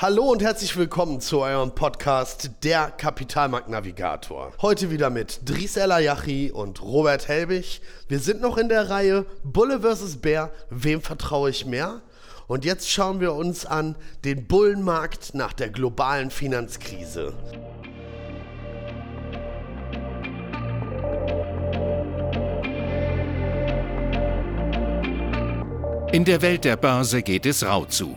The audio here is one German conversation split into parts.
Hallo und herzlich willkommen zu eurem Podcast Der Kapitalmarkt Navigator. Heute wieder mit Dries Elayachi und Robert Helbig. Wir sind noch in der Reihe Bulle vs. Bär. Wem vertraue ich mehr? Und jetzt schauen wir uns an den Bullenmarkt nach der globalen Finanzkrise. In der Welt der Börse geht es rau zu.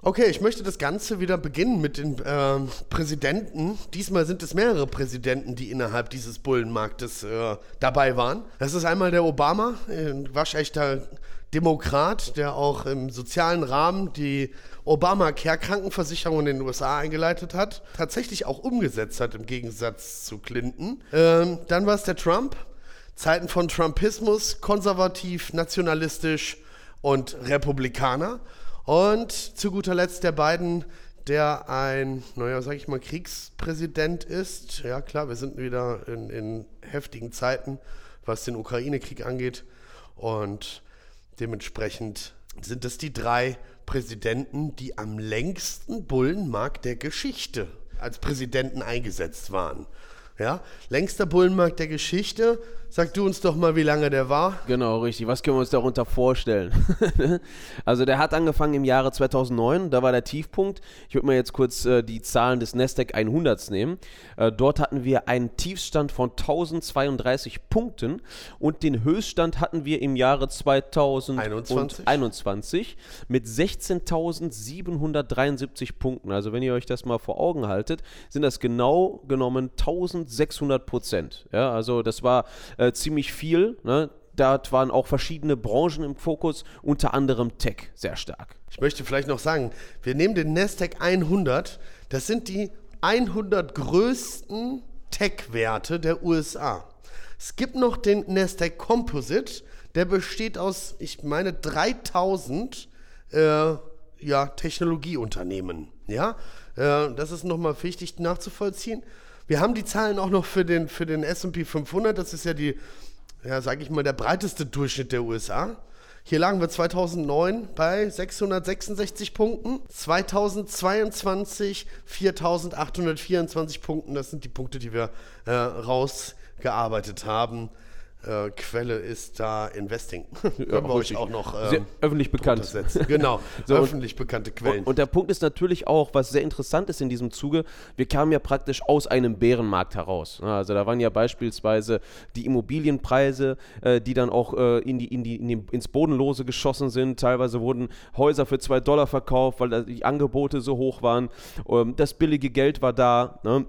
Okay, ich möchte das Ganze wieder beginnen mit den äh, Präsidenten. Diesmal sind es mehrere Präsidenten, die innerhalb dieses Bullenmarktes äh, dabei waren. Das ist einmal der Obama, ein waschechter Demokrat, der auch im sozialen Rahmen die Obamacare-Krankenversicherung in den USA eingeleitet hat, tatsächlich auch umgesetzt hat im Gegensatz zu Clinton. Ähm, dann war es der Trump, Zeiten von Trumpismus, konservativ, nationalistisch und Republikaner. Und zu guter Letzt der beiden, der ein, naja, sag ich mal, Kriegspräsident ist. Ja, klar, wir sind wieder in, in heftigen Zeiten, was den Ukraine-Krieg angeht. Und dementsprechend sind es die drei Präsidenten, die am längsten Bullenmarkt der Geschichte als Präsidenten eingesetzt waren. Ja, längster Bullenmarkt der Geschichte. Sag du uns doch mal, wie lange der war. Genau, richtig. Was können wir uns darunter vorstellen? also der hat angefangen im Jahre 2009, da war der Tiefpunkt. Ich würde mal jetzt kurz äh, die Zahlen des Nasdaq 100 nehmen. Äh, dort hatten wir einen Tiefstand von 1032 Punkten und den Höchststand hatten wir im Jahre 2021 mit 16.773 Punkten. Also wenn ihr euch das mal vor Augen haltet, sind das genau genommen 1600 Prozent. Ja, also das war äh, ziemlich viel. Ne? Dort waren auch verschiedene Branchen im Fokus, unter anderem Tech sehr stark. Ich möchte vielleicht noch sagen, wir nehmen den Nasdaq 100, das sind die 100 größten Tech-Werte der USA. Es gibt noch den Nasdaq Composite, der besteht aus, ich meine, 3000 äh, ja, Technologieunternehmen. Ja, äh, das ist nochmal wichtig nachzuvollziehen. Wir haben die Zahlen auch noch für den, für den SP 500. Das ist ja die, ja, sage ich mal, der breiteste Durchschnitt der USA. Hier lagen wir 2009 bei 666 Punkten, 2022 4824 Punkten. Das sind die Punkte, die wir äh, rausgearbeitet haben. Äh, Quelle ist da Investing. Können wir euch auch noch ähm, öffentlich bekannt. Genau, so, öffentlich bekannte Quellen. Und, und, der Punkt ist natürlich auch, was sehr interessant ist in diesem Zuge, wir kamen ja praktisch aus einem Bärenmarkt heraus. Also da waren ja beispielsweise die Immobilienpreise, äh, die dann auch äh, in die, in die, in die, ins Bodenlose geschossen sind. Teilweise wurden Häuser für zwei Dollar verkauft, weil die Angebote so hoch waren. Ähm, das billige Geld war da. Ne?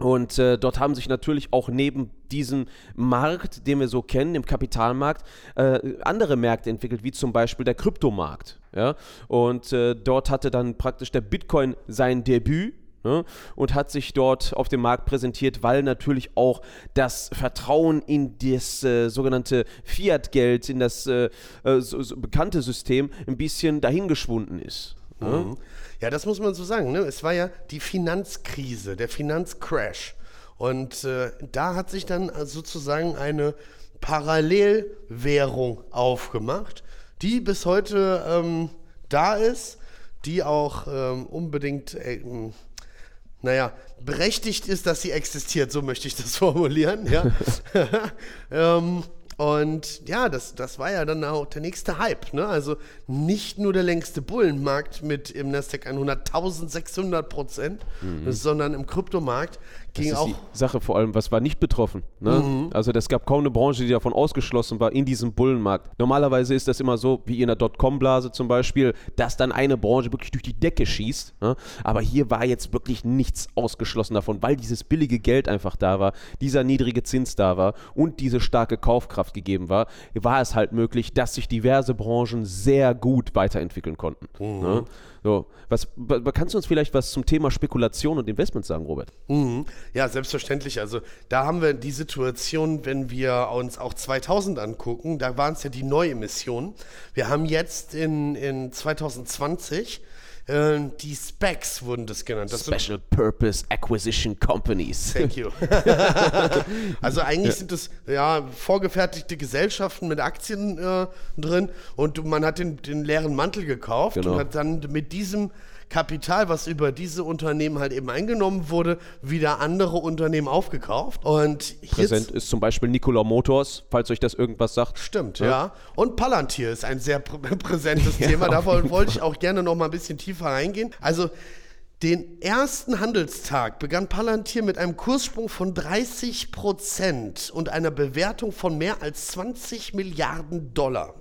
Und äh, dort haben sich natürlich auch neben diesem Markt, den wir so kennen, im Kapitalmarkt, äh, andere Märkte entwickelt, wie zum Beispiel der Kryptomarkt. Ja? Und äh, dort hatte dann praktisch der Bitcoin sein Debüt. Ne? und hat sich dort auf dem Markt präsentiert, weil natürlich auch das Vertrauen in das äh, sogenannte Fiat-Geld, in das äh, äh, so, so bekannte System ein bisschen dahingeschwunden ist. Ne? Mhm. Ja, das muss man so sagen. Ne? Es war ja die Finanzkrise, der Finanzcrash. Und äh, da hat sich dann sozusagen eine Parallelwährung aufgemacht, die bis heute ähm, da ist, die auch ähm, unbedingt, äh, naja, berechtigt ist, dass sie existiert, so möchte ich das formulieren. Ja? ähm, Und ja, das, das war ja dann auch der nächste Hype. Ne? Also nicht nur der längste Bullenmarkt mit im Nasdaq 100 1600 Prozent, mhm. sondern im Kryptomarkt das ist auch. Die Sache vor allem, was war nicht betroffen? Ne? Mhm. Also es gab kaum eine Branche, die davon ausgeschlossen war in diesem Bullenmarkt. Normalerweise ist das immer so, wie in der Dotcom-Blase zum Beispiel, dass dann eine Branche wirklich durch die Decke schießt. Ne? Aber hier war jetzt wirklich nichts ausgeschlossen davon, weil dieses billige Geld einfach da war, dieser niedrige Zins da war und diese starke Kaufkraft gegeben war, war es halt möglich, dass sich diverse Branchen sehr gut weiterentwickeln konnten. Mhm. Ne? So, was, kannst du uns vielleicht was zum Thema Spekulation und Investment sagen, Robert? Mhm. Ja, selbstverständlich. Also da haben wir die Situation, wenn wir uns auch 2000 angucken, da waren es ja die Neuemissionen. Wir haben jetzt in, in 2020 äh, die Specs wurden das genannt. Das Special Purpose Acquisition Companies. Thank you. also eigentlich ja. sind das ja vorgefertigte Gesellschaften mit Aktien äh, drin und man hat den, den leeren Mantel gekauft genau. und hat dann mit diesem Kapital, was über diese Unternehmen halt eben eingenommen wurde, wieder andere Unternehmen aufgekauft. Und Präsent ist zum Beispiel Nikola Motors, falls euch das irgendwas sagt. Stimmt, ja. ja. Und Palantir ist ein sehr prä präsentes ja, Thema. Davon wollte ich auch gerne noch mal ein bisschen tiefer reingehen. Also den ersten Handelstag begann Palantir mit einem Kurssprung von 30 Prozent und einer Bewertung von mehr als 20 Milliarden Dollar.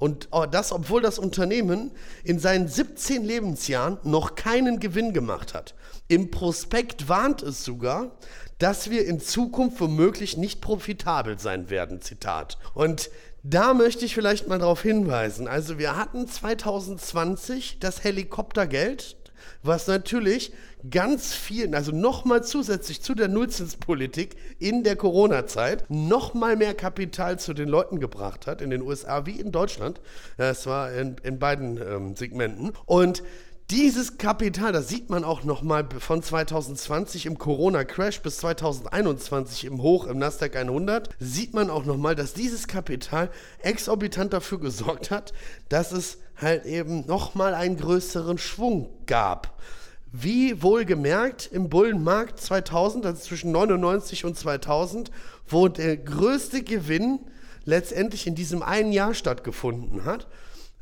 Und oh, das, obwohl das Unternehmen in seinen 17 Lebensjahren noch keinen Gewinn gemacht hat. Im Prospekt warnt es sogar, dass wir in Zukunft womöglich nicht profitabel sein werden. Zitat. Und da möchte ich vielleicht mal darauf hinweisen. Also wir hatten 2020 das Helikoptergeld, was natürlich ganz vielen, also nochmal zusätzlich zu der Nullzinspolitik in der Corona-Zeit, nochmal mehr Kapital zu den Leuten gebracht hat, in den USA wie in Deutschland. Es war in, in beiden ähm, Segmenten. Und dieses Kapital, das sieht man auch nochmal von 2020 im Corona-Crash bis 2021 im Hoch im Nasdaq 100, sieht man auch nochmal, dass dieses Kapital exorbitant dafür gesorgt hat, dass es halt eben nochmal einen größeren Schwung gab. Wie wohlgemerkt im Bullenmarkt 2000, also zwischen 99 und 2000, wo der größte Gewinn letztendlich in diesem einen Jahr stattgefunden hat,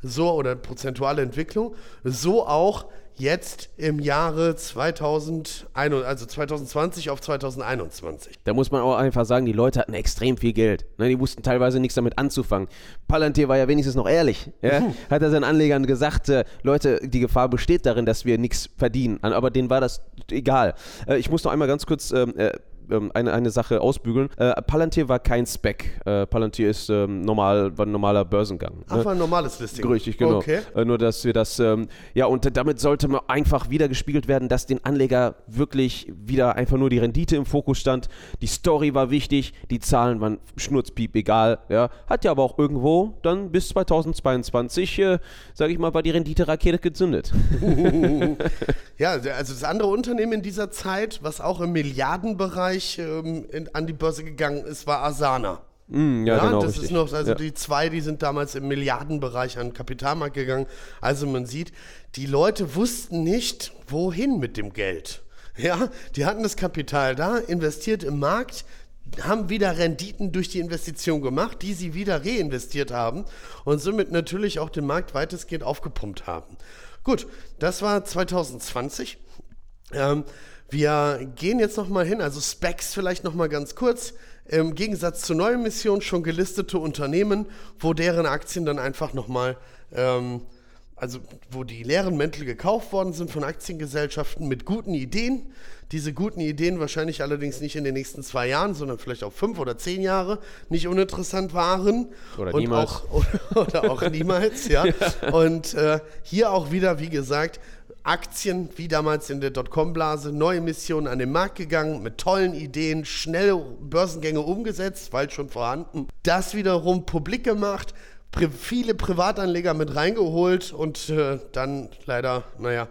so oder prozentuale Entwicklung, so auch jetzt im Jahre 2001, also 2020 auf 2021. Da muss man auch einfach sagen, die Leute hatten extrem viel Geld. Ne, die wussten teilweise nichts damit anzufangen. Palantir war ja wenigstens noch ehrlich. Ja? Mhm. Hat er seinen Anlegern gesagt, äh, Leute, die Gefahr besteht darin, dass wir nichts verdienen. Aber denen war das egal. Äh, ich muss noch einmal ganz kurz ähm, äh, ähm, eine, eine Sache ausbügeln. Äh, Palantir war kein Spec. Äh, Palantir ist ähm, normal, war ein normaler Börsengang. Ach, ne? war ein normales Listing. Richtig, genau. Okay. Äh, nur, dass wir das, ähm, ja, und damit sollte man einfach wieder gespiegelt werden, dass den Anleger wirklich wieder einfach nur die Rendite im Fokus stand. Die Story war wichtig, die Zahlen waren schnurzpiep egal. Ja. Hat ja aber auch irgendwo dann bis 2022, äh, sage ich mal, war die Rendite-Rakete gezündet. ja, also das andere Unternehmen in dieser Zeit, was auch im Milliardenbereich gleich ähm, in, an die Börse gegangen ist, war Asana. Mm, ja, ja, genau. Das richtig. ist noch, also ja. die zwei, die sind damals im Milliardenbereich an den Kapitalmarkt gegangen. Also man sieht, die Leute wussten nicht, wohin mit dem Geld. Ja, die hatten das Kapital da, investiert im Markt, haben wieder Renditen durch die Investition gemacht, die sie wieder reinvestiert haben und somit natürlich auch den Markt weitestgehend aufgepumpt haben. Gut, das war 2020. Ähm, wir gehen jetzt nochmal hin, also Specs vielleicht nochmal ganz kurz. Im Gegensatz zu neuen Missionen schon gelistete Unternehmen, wo deren Aktien dann einfach nochmal, ähm, also wo die leeren Mäntel gekauft worden sind von Aktiengesellschaften mit guten Ideen. Diese guten Ideen wahrscheinlich allerdings nicht in den nächsten zwei Jahren, sondern vielleicht auch fünf oder zehn Jahre nicht uninteressant waren. Oder niemals. Auch, oder, oder, auch niemals, ja. Und äh, hier auch wieder, wie gesagt, Aktien, wie damals in der Dotcom-Blase, neue Missionen an den Markt gegangen, mit tollen Ideen, schnelle Börsengänge umgesetzt, weil schon vorhanden. Das wiederum publik gemacht, pri viele Privatanleger mit reingeholt und äh, dann leider, naja,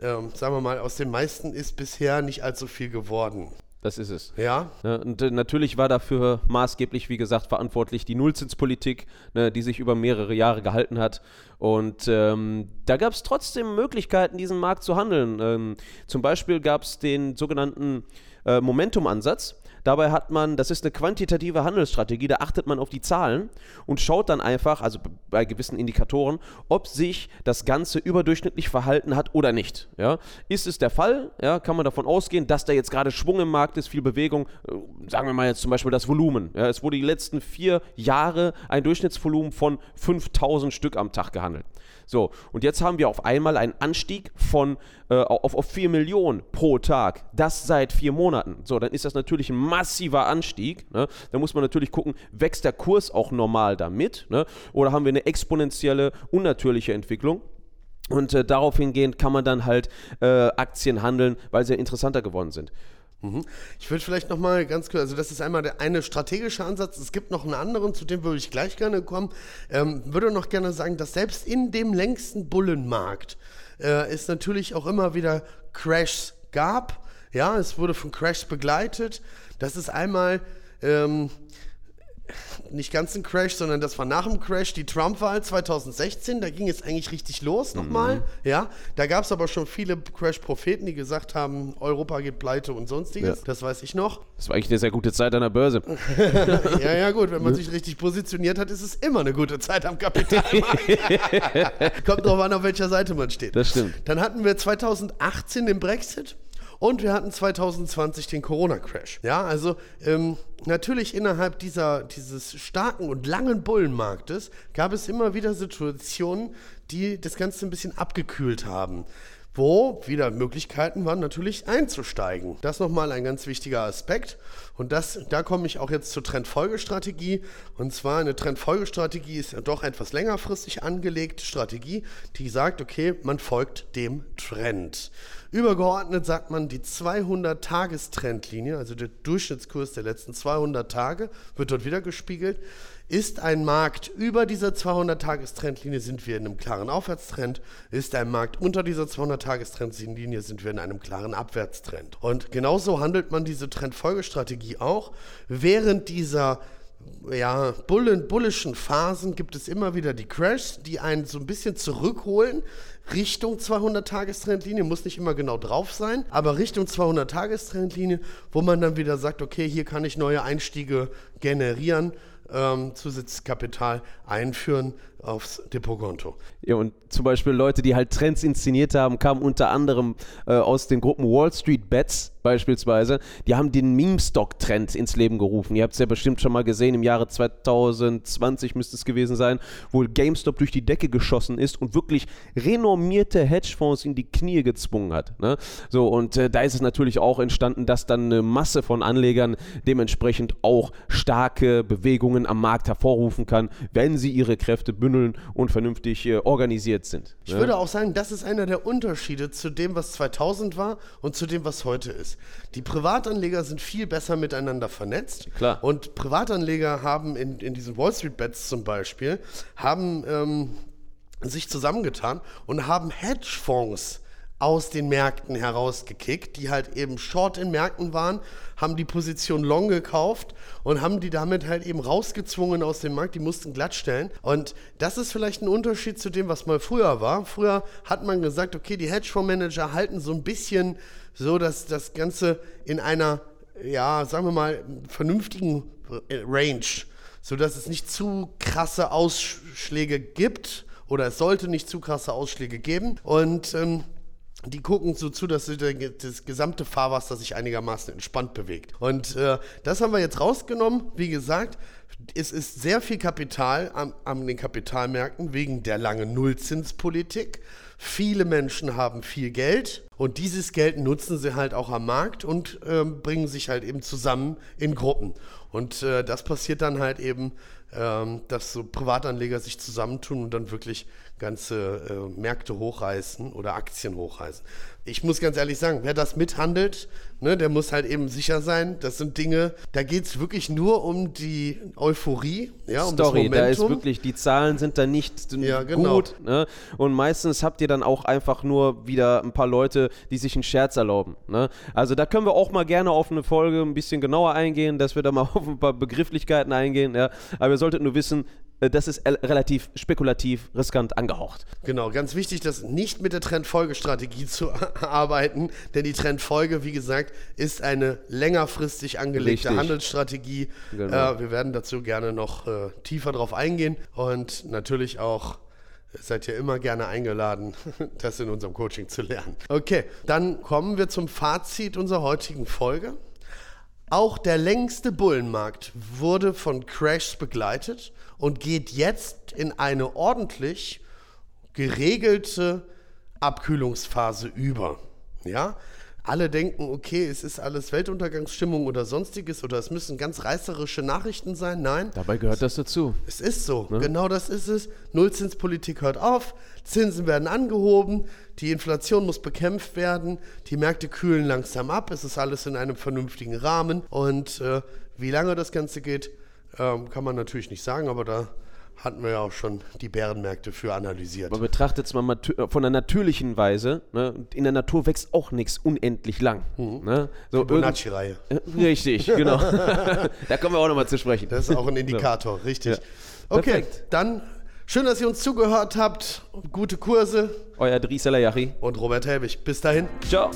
äh, sagen wir mal, aus den meisten ist bisher nicht allzu viel geworden. Das ist es. Ja. Ne, und äh, natürlich war dafür maßgeblich, wie gesagt, verantwortlich die Nullzinspolitik, ne, die sich über mehrere Jahre gehalten hat. Und ähm, da gab es trotzdem Möglichkeiten, diesen Markt zu handeln. Ähm, zum Beispiel gab es den sogenannten äh, Momentum-Ansatz. Dabei hat man, das ist eine quantitative Handelsstrategie, da achtet man auf die Zahlen und schaut dann einfach, also bei gewissen Indikatoren, ob sich das Ganze überdurchschnittlich verhalten hat oder nicht. Ja? Ist es der Fall, ja, kann man davon ausgehen, dass da jetzt gerade Schwung im Markt ist, viel Bewegung, äh, sagen wir mal jetzt zum Beispiel das Volumen. Ja? Es wurde die letzten vier Jahre ein Durchschnittsvolumen von 5000 Stück am Tag gehandelt. So, und jetzt haben wir auf einmal einen Anstieg von äh, auf, auf 4 Millionen pro Tag. Das seit vier Monaten. So, dann ist das natürlich ein massiver Anstieg. Ne? Da muss man natürlich gucken, wächst der Kurs auch normal damit? Ne? Oder haben wir eine exponentielle, unnatürliche Entwicklung? Und äh, darauf hingehend kann man dann halt äh, Aktien handeln, weil sie interessanter geworden sind. Mhm. Ich würde vielleicht nochmal ganz kurz, also das ist einmal der eine strategische Ansatz, es gibt noch einen anderen, zu dem würde ich gleich gerne kommen. Ähm, würde noch gerne sagen, dass selbst in dem längsten Bullenmarkt äh, es natürlich auch immer wieder Crashs gab. Ja, es wurde von Crashs begleitet. Das ist einmal ähm, nicht ganz ein Crash, sondern das war nach dem Crash die Trump-Wahl 2016. Da ging es eigentlich richtig los nochmal. Mhm. Ja, da gab es aber schon viele Crash-Propheten, die gesagt haben, Europa geht pleite und sonstiges. Ja. Das weiß ich noch. Das war eigentlich eine sehr gute Zeit an der Börse. ja, ja, gut. Wenn man sich richtig positioniert hat, ist es immer eine gute Zeit am Kapitalmarkt. Kommt drauf an, auf welcher Seite man steht. Das stimmt. Dann hatten wir 2018 den Brexit. Und wir hatten 2020 den Corona-Crash. Ja, also ähm, natürlich innerhalb dieser, dieses starken und langen Bullenmarktes gab es immer wieder Situationen, die das Ganze ein bisschen abgekühlt haben wo wieder Möglichkeiten waren, natürlich einzusteigen. Das nochmal ein ganz wichtiger Aspekt. Und das, da komme ich auch jetzt zur Trendfolgestrategie. Und zwar eine Trendfolgestrategie ist doch etwas längerfristig angelegte Strategie, die sagt, okay, man folgt dem Trend. Übergeordnet sagt man, die 200-Tagestrendlinie, also der Durchschnittskurs der letzten 200 Tage, wird dort wieder gespiegelt. Ist ein Markt über dieser 200-Tagestrendlinie, sind wir in einem klaren Aufwärtstrend. Ist ein Markt unter dieser 200-Tagestrendlinie, sind wir in einem klaren Abwärtstrend. Und genauso handelt man diese Trendfolgestrategie auch. Während dieser ja, bullen, bullischen Phasen gibt es immer wieder die Crashs, die einen so ein bisschen zurückholen Richtung 200-Tagestrendlinie, muss nicht immer genau drauf sein, aber Richtung 200-Tagestrendlinie, wo man dann wieder sagt, okay, hier kann ich neue Einstiege generieren ähm, Zusatzkapital einführen aufs Depotkonto. Ja, und zum Beispiel Leute, die halt Trends inszeniert haben, kamen unter anderem äh, aus den Gruppen Wall Street Bets beispielsweise. Die haben den Meme-Stock-Trend ins Leben gerufen. Ihr habt es ja bestimmt schon mal gesehen, im Jahre 2020 müsste es gewesen sein, wo GameStop durch die Decke geschossen ist und wirklich renommierte Hedgefonds in die Knie gezwungen hat. Ne? So, und äh, da ist es natürlich auch entstanden, dass dann eine Masse von Anlegern dementsprechend auch starke Bewegungen am Markt hervorrufen kann, wenn sie ihre Kräfte bündeln und vernünftig äh, organisiert sind. Ich ne? würde auch sagen, das ist einer der Unterschiede zu dem, was 2000 war und zu dem, was heute ist. Die Privatanleger sind viel besser miteinander vernetzt. Klar. Und Privatanleger haben in, in diesen Wall Street Bets zum Beispiel, haben ähm, sich zusammengetan und haben Hedgefonds aus den Märkten herausgekickt, die halt eben short in Märkten waren, haben die Position long gekauft und haben die damit halt eben rausgezwungen aus dem Markt, die mussten glatt stellen. Und das ist vielleicht ein Unterschied zu dem, was mal früher war. Früher hat man gesagt, okay, die Hedgefondsmanager halten so ein bisschen so, dass das Ganze in einer, ja, sagen wir mal, vernünftigen Range, sodass es nicht zu krasse Ausschläge gibt oder es sollte nicht zu krasse Ausschläge geben. Und ähm, die gucken so zu, dass das gesamte Fahrwasser sich einigermaßen entspannt bewegt. Und äh, das haben wir jetzt rausgenommen. Wie gesagt, es ist sehr viel Kapital an, an den Kapitalmärkten wegen der langen Nullzinspolitik. Viele Menschen haben viel Geld und dieses Geld nutzen sie halt auch am Markt und äh, bringen sich halt eben zusammen in Gruppen. Und äh, das passiert dann halt eben, äh, dass so Privatanleger sich zusammentun und dann wirklich ganze äh, Märkte hochreißen oder Aktien hochreißen. Ich muss ganz ehrlich sagen, wer das mithandelt, ne, der muss halt eben sicher sein. Das sind Dinge, da geht es wirklich nur um die Euphorie, ja, um Story, da ist wirklich, die Zahlen sind da nicht ja, genau. gut. Ne? Und meistens habt ihr dann auch einfach nur wieder ein paar Leute, die sich einen Scherz erlauben. Ne? Also da können wir auch mal gerne auf eine Folge ein bisschen genauer eingehen, dass wir da mal auf ein paar Begrifflichkeiten eingehen. Ja? Aber ihr solltet nur wissen, das ist el- relativ spekulativ, riskant angehaucht. Genau, ganz wichtig, das nicht mit der Trendfolgestrategie zu arbeiten, denn die Trendfolge, wie gesagt, ist eine längerfristig angelegte Richtig. Handelsstrategie. Genau. Äh, wir werden dazu gerne noch äh, tiefer drauf eingehen und natürlich auch seid ihr immer gerne eingeladen, das in unserem Coaching zu lernen. Okay, dann kommen wir zum Fazit unserer heutigen Folge. Auch der längste Bullenmarkt wurde von Crashs begleitet und geht jetzt in eine ordentlich geregelte Abkühlungsphase über. Ja? Alle denken, okay, es ist alles Weltuntergangsstimmung oder sonstiges oder es müssen ganz reißerische Nachrichten sein. Nein, Dabei gehört das dazu. es ist so. Genau das ist es. Nullzinspolitik hört auf, Zinsen werden angehoben, die Inflation muss bekämpft werden, die Märkte kühlen langsam ab, es ist alles in einem vernünftigen Rahmen. Und äh, wie lange das Ganze geht, ähm, kann man natürlich nicht sagen, aber da hatten wir ja auch schon die Bärenmärkte für analysiert. Man betrachtet es mal äh, von der natürlichen Weise. Ne? In der Natur wächst auch nichts unendlich lang. Ne? So irgend- Bonacci-Reihe. Äh, Richtig, genau. da kommen wir auch nochmal zu sprechen. Das ist auch ein Indikator, richtig. Ja. Okay, Perfekt. dann schön, dass ihr uns zugehört habt. Gute Kurse Euer Dries Salayachi. und Robert Helbig. Bis dahin. Ciao.